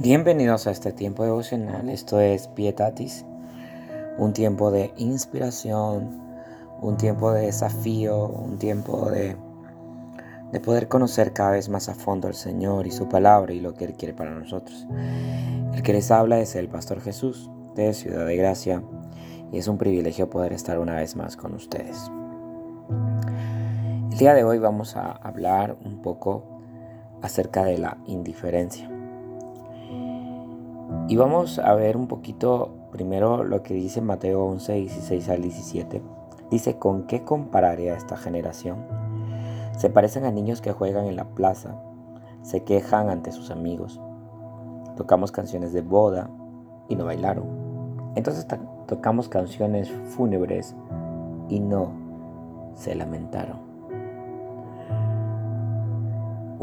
Bienvenidos a este tiempo devocional. Esto es Pietatis, un tiempo de inspiración, un tiempo de desafío, un tiempo de, de poder conocer cada vez más a fondo al Señor y su palabra y lo que Él quiere para nosotros. El que les habla es el Pastor Jesús de Ciudad de Gracia y es un privilegio poder estar una vez más con ustedes. El día de hoy vamos a hablar un poco acerca de la indiferencia. Y vamos a ver un poquito primero lo que dice Mateo 11, 16 al 17. Dice, ¿con qué compararé a esta generación? Se parecen a niños que juegan en la plaza, se quejan ante sus amigos. Tocamos canciones de boda y no bailaron. Entonces tocamos canciones fúnebres y no se lamentaron.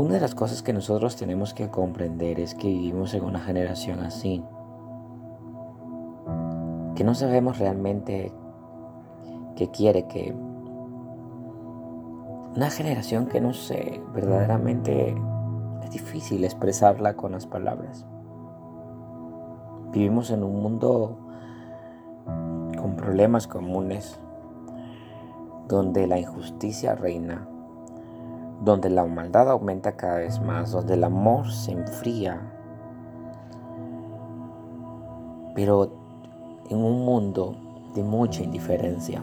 Una de las cosas que nosotros tenemos que comprender es que vivimos en una generación así, que no sabemos realmente qué quiere, que una generación que no sé, verdaderamente es difícil expresarla con las palabras. Vivimos en un mundo con problemas comunes, donde la injusticia reina, donde la maldad aumenta cada vez más, donde el amor se enfría. Pero en un mundo de mucha indiferencia.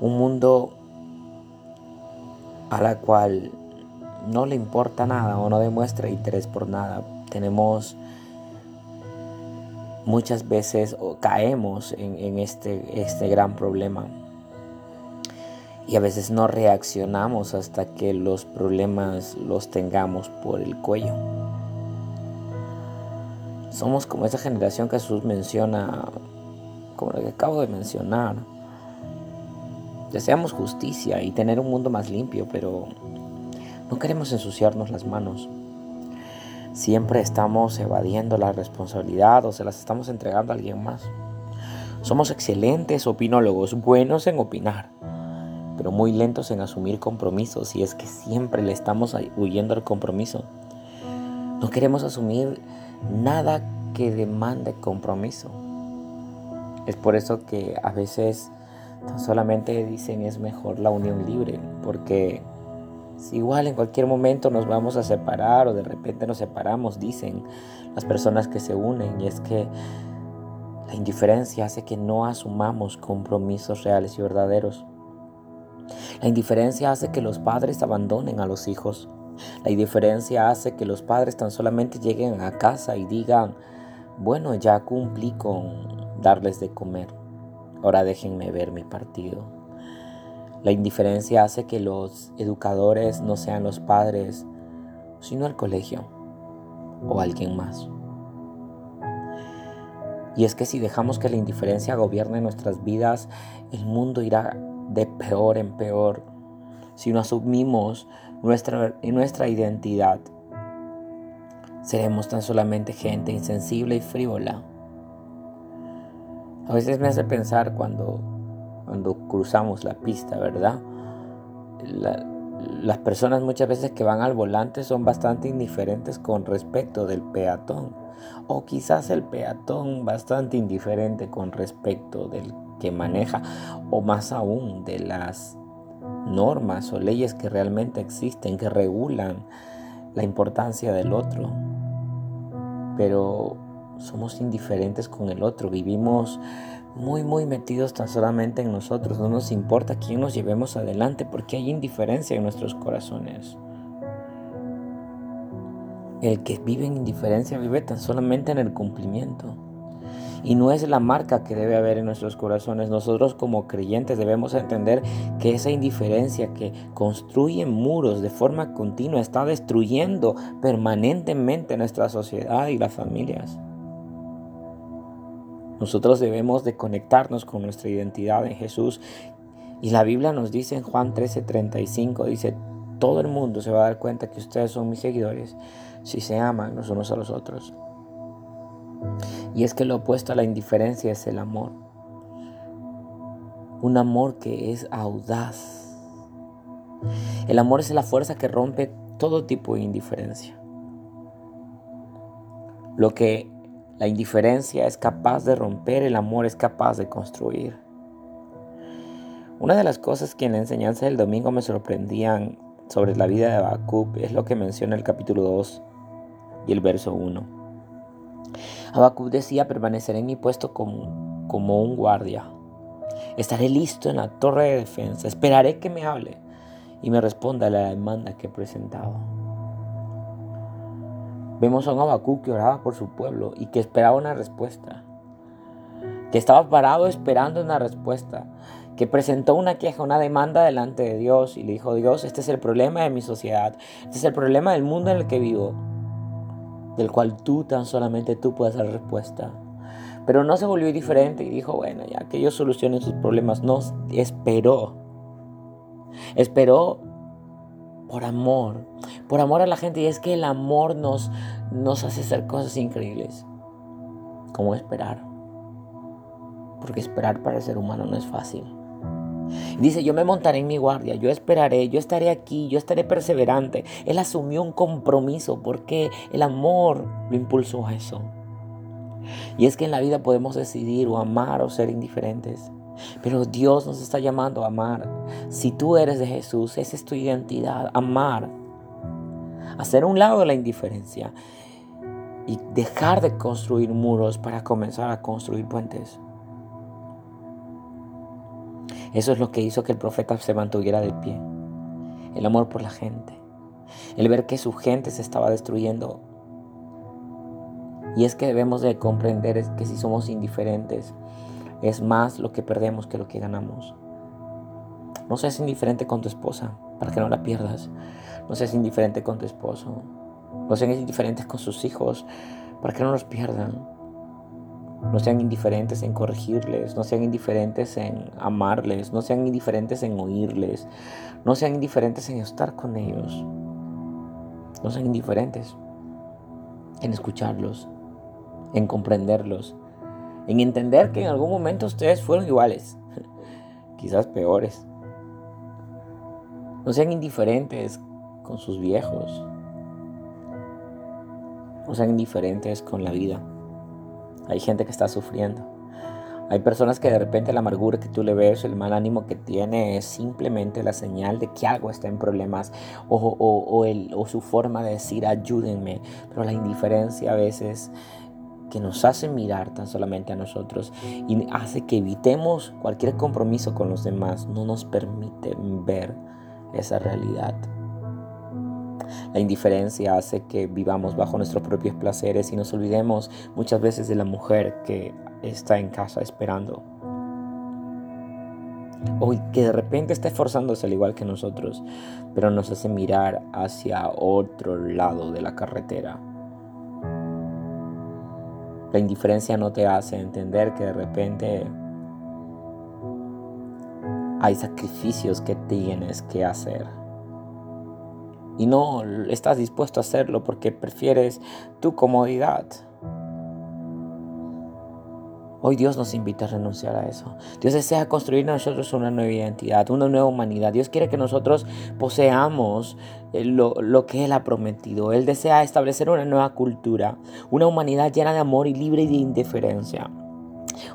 Un mundo a la cual no le importa nada o no demuestra interés por nada. Tenemos muchas veces o caemos en, este, este gran problema y a veces no reaccionamos hasta que los problemas los tengamos por el cuello. Somos como esa generación que Jesús menciona, como lo que acabo de mencionar. Deseamos justicia y tener un mundo más limpio, pero no queremos ensuciarnos las manos. Siempre estamos evadiendo la responsabilidad o se las estamos entregando a alguien más. Somos excelentes opinólogos, buenos en opinar pero muy lentos en asumir compromisos y es que siempre le estamos huyendo al compromiso. No queremos asumir nada que demande compromiso. Es por eso que a veces solamente dicen es mejor la unión libre, porque igual en cualquier momento nos vamos a separar o de repente nos separamos, dicen las personas que se unen, y es que la indiferencia hace que no asumamos compromisos reales y verdaderos. La indiferencia hace que los padres abandonen a los hijos. La indiferencia hace que los padres tan solamente lleguen a casa y digan, bueno, ya cumplí con darles de comer, ahora déjenme ver mi partido. La indiferencia hace que los educadores no sean los padres, sino el colegio o alguien más. Y es que si dejamos que la indiferencia gobierne nuestras vidas, el mundo irá de peor en peor si no asumimos nuestra, nuestra identidad. Seremos tan solamente gente insensible y frívola. A veces me hace pensar cuando, cuando cruzamos la pista, ¿verdad? las personas muchas veces que van al volante son bastante indiferentes con respecto del peatón. O quizás el peatón bastante indiferente con respecto del que maneja o más aún de las normas o leyes que realmente existen, que regulan la importancia del otro. Pero somos indiferentes con el otro, vivimos muy, muy metidos tan solamente en nosotros, no nos importa quién nos llevemos adelante porque hay indiferencia en nuestros corazones. El que vive en indiferencia vive tan solamente en el cumplimiento y no es la marca que debe haber en nuestros corazones. Nosotros como creyentes debemos entender que esa indiferencia que construye muros de forma continua está destruyendo permanentemente nuestra sociedad y las familias. Nosotros debemos de conectarnos con nuestra identidad en Jesús. Y la Biblia nos dice en Juan 13:35, dice, todo el mundo se va a dar cuenta que ustedes son mis seguidores si se aman los unos a los otros. Y es que lo opuesto a la indiferencia es el amor. Un amor que es audaz. El amor es la fuerza que rompe todo tipo de indiferencia. Lo que la indiferencia es capaz de romper, el amor es capaz de construir. Una de las cosas que en la enseñanza del domingo me sorprendían sobre la vida de Habacuc es lo que menciona el capítulo 2 y el verso 1. Habacuc decía, permaneceré en mi puesto como, como un guardia. Estaré listo en la torre de defensa. Esperaré que me hable y me responda a la demanda que he presentado. Vemos a un Habacuc que oraba por su pueblo y que esperaba una respuesta. Que estaba parado esperando una respuesta que presentó una queja, una demanda delante de Dios y le dijo, Dios, este es el problema de mi sociedad, este es el problema del mundo en el que vivo, del cual tú tan solamente tú puedes dar respuesta. Pero no se volvió indiferente y dijo, bueno, ya que ellos solucionen sus problemas, no, esperó. Esperó por amor, por amor a la gente. Y es que el amor nos, nos hace hacer cosas increíbles, como esperar. Porque esperar para el ser humano no es fácil. Dice, yo me montaré en mi guardia, yo esperaré, yo estaré aquí, yo estaré perseverante. Él asumió un compromiso porque el amor lo impulsó a eso. Y es que en la vida podemos decidir o amar o ser indiferentes. Pero Dios nos está llamando a amar. Si tú eres de Jesús, esa es tu identidad, amar. Hacer un lado de la indiferencia y dejar de construir muros para comenzar a construir puentes. Eso es lo que hizo que el profeta se mantuviera de pie. El amor por la gente. El ver que su gente se estaba destruyendo. Y es que debemos de comprender que si somos indiferentes, es más lo que perdemos que lo que ganamos. No seas indiferente con tu esposa para que no la pierdas. No seas indiferente con tu esposo. No seas indiferentes con sus hijos para que no los pierdan. No sean indiferentes en corregirles, no sean indiferentes en amarles, no sean indiferentes en oírles, no sean indiferentes en estar con ellos. No sean indiferentes en escucharlos, en comprenderlos, en entender que en algún momento ustedes fueron iguales, quizás peores. No sean indiferentes con sus viejos. No sean indiferentes con la vida. Hay gente que está sufriendo. Hay personas que de repente la amargura que tú le ves, el mal ánimo que tiene es simplemente la señal de que algo está en problemas o, su forma de decir ayúdenme. Pero la indiferencia a veces que nos hace mirar tan solamente a nosotros y hace que evitemos cualquier compromiso con los demás, no nos permite ver esa realidad. La indiferencia hace que vivamos bajo nuestros propios placeres y nos olvidemos muchas veces de la mujer que está en casa esperando. O que de repente está esforzándose al igual que nosotros, pero nos hace mirar hacia otro lado de la carretera. La indiferencia no te hace entender que de repente hay sacrificios que tienes que hacer y no estás dispuesto a hacerlo porque prefieres tu comodidad. Hoy Dios nos invita a renunciar a eso. Dios desea construir nosotros una nueva identidad, una nueva humanidad. Dios quiere que nosotros poseamos eh, lo, lo, que Él ha prometido. Él desea establecer una nueva cultura, una humanidad llena de amor y libre de indiferencia.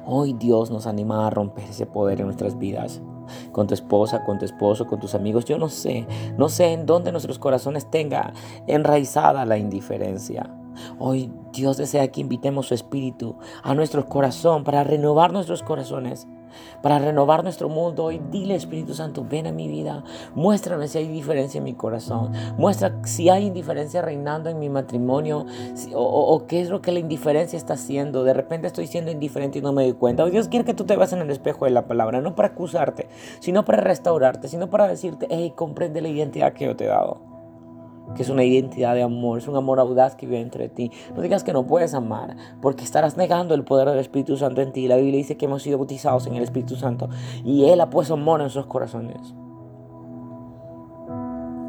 Hoy Dios nos anima a romper ese poder en nuestras vidas con tu esposa, con tu esposo, con tus amigos. Yo no sé, no sé en dónde nuestros corazones tenga enraizada la indiferencia. Hoy Dios desea que invitemos su espíritu a nuestro corazón para renovar nuestros corazones para renovar nuestro mundo. Hoy dile Espíritu Santo, ven a mi vida, muéstrame si hay diferencia en mi corazón, muestra si hay indiferencia reinando en mi matrimonio o, qué es lo que la indiferencia está haciendo. De repente estoy siendo indiferente y no me doy cuenta. Dios quiere que tú te veas en el espejo de la palabra, no para acusarte, sino para restaurarte, sino para decirte, hey, comprende la identidad que yo te he dado que es una identidad de amor, es un amor audaz que vive entre ti. No digas que no puedes amar, porque estarás negando el poder del Espíritu Santo en ti. La Biblia dice que hemos sido bautizados en el Espíritu Santo y Él ha puesto amor en sus corazones.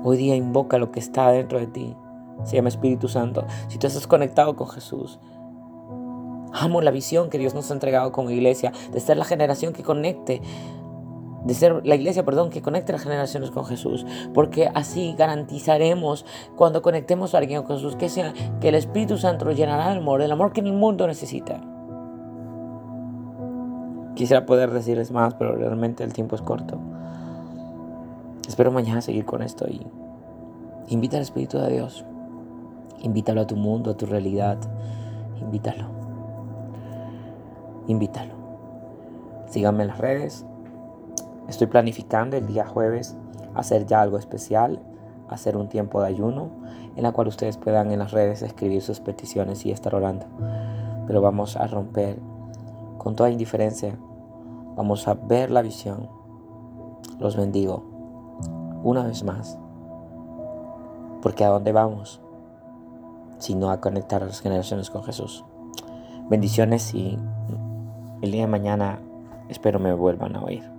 Hoy día invoca lo que está dentro de ti. Se llama Espíritu Santo. Si tú estás conectado con Jesús, amo la visión que Dios nos ha entregado como iglesia de ser la generación que conecte de ser la iglesia, perdón, que conecte las generaciones con Jesús, porque así garantizaremos cuando conectemos a alguien con Jesús que sea que el Espíritu Santo llenará de amor, el amor que el mundo necesita. Quisiera poder decirles más, pero realmente el tiempo es corto. Espero mañana seguir con esto y invita al Espíritu de Dios. Invítalo a tu mundo, a tu realidad. Invítalo. Invítalo. Síganme en las redes, Estoy planificando el día jueves hacer ya algo especial, hacer un tiempo de ayuno en la cual ustedes puedan en las redes escribir sus peticiones y estar orando. Pero vamos a romper con toda indiferencia. Vamos a ver la visión. Los bendigo una vez más. Porque a dónde vamos? Sino a conectar a las generaciones con Jesús. Bendiciones y el día de mañana espero me vuelvan a oír.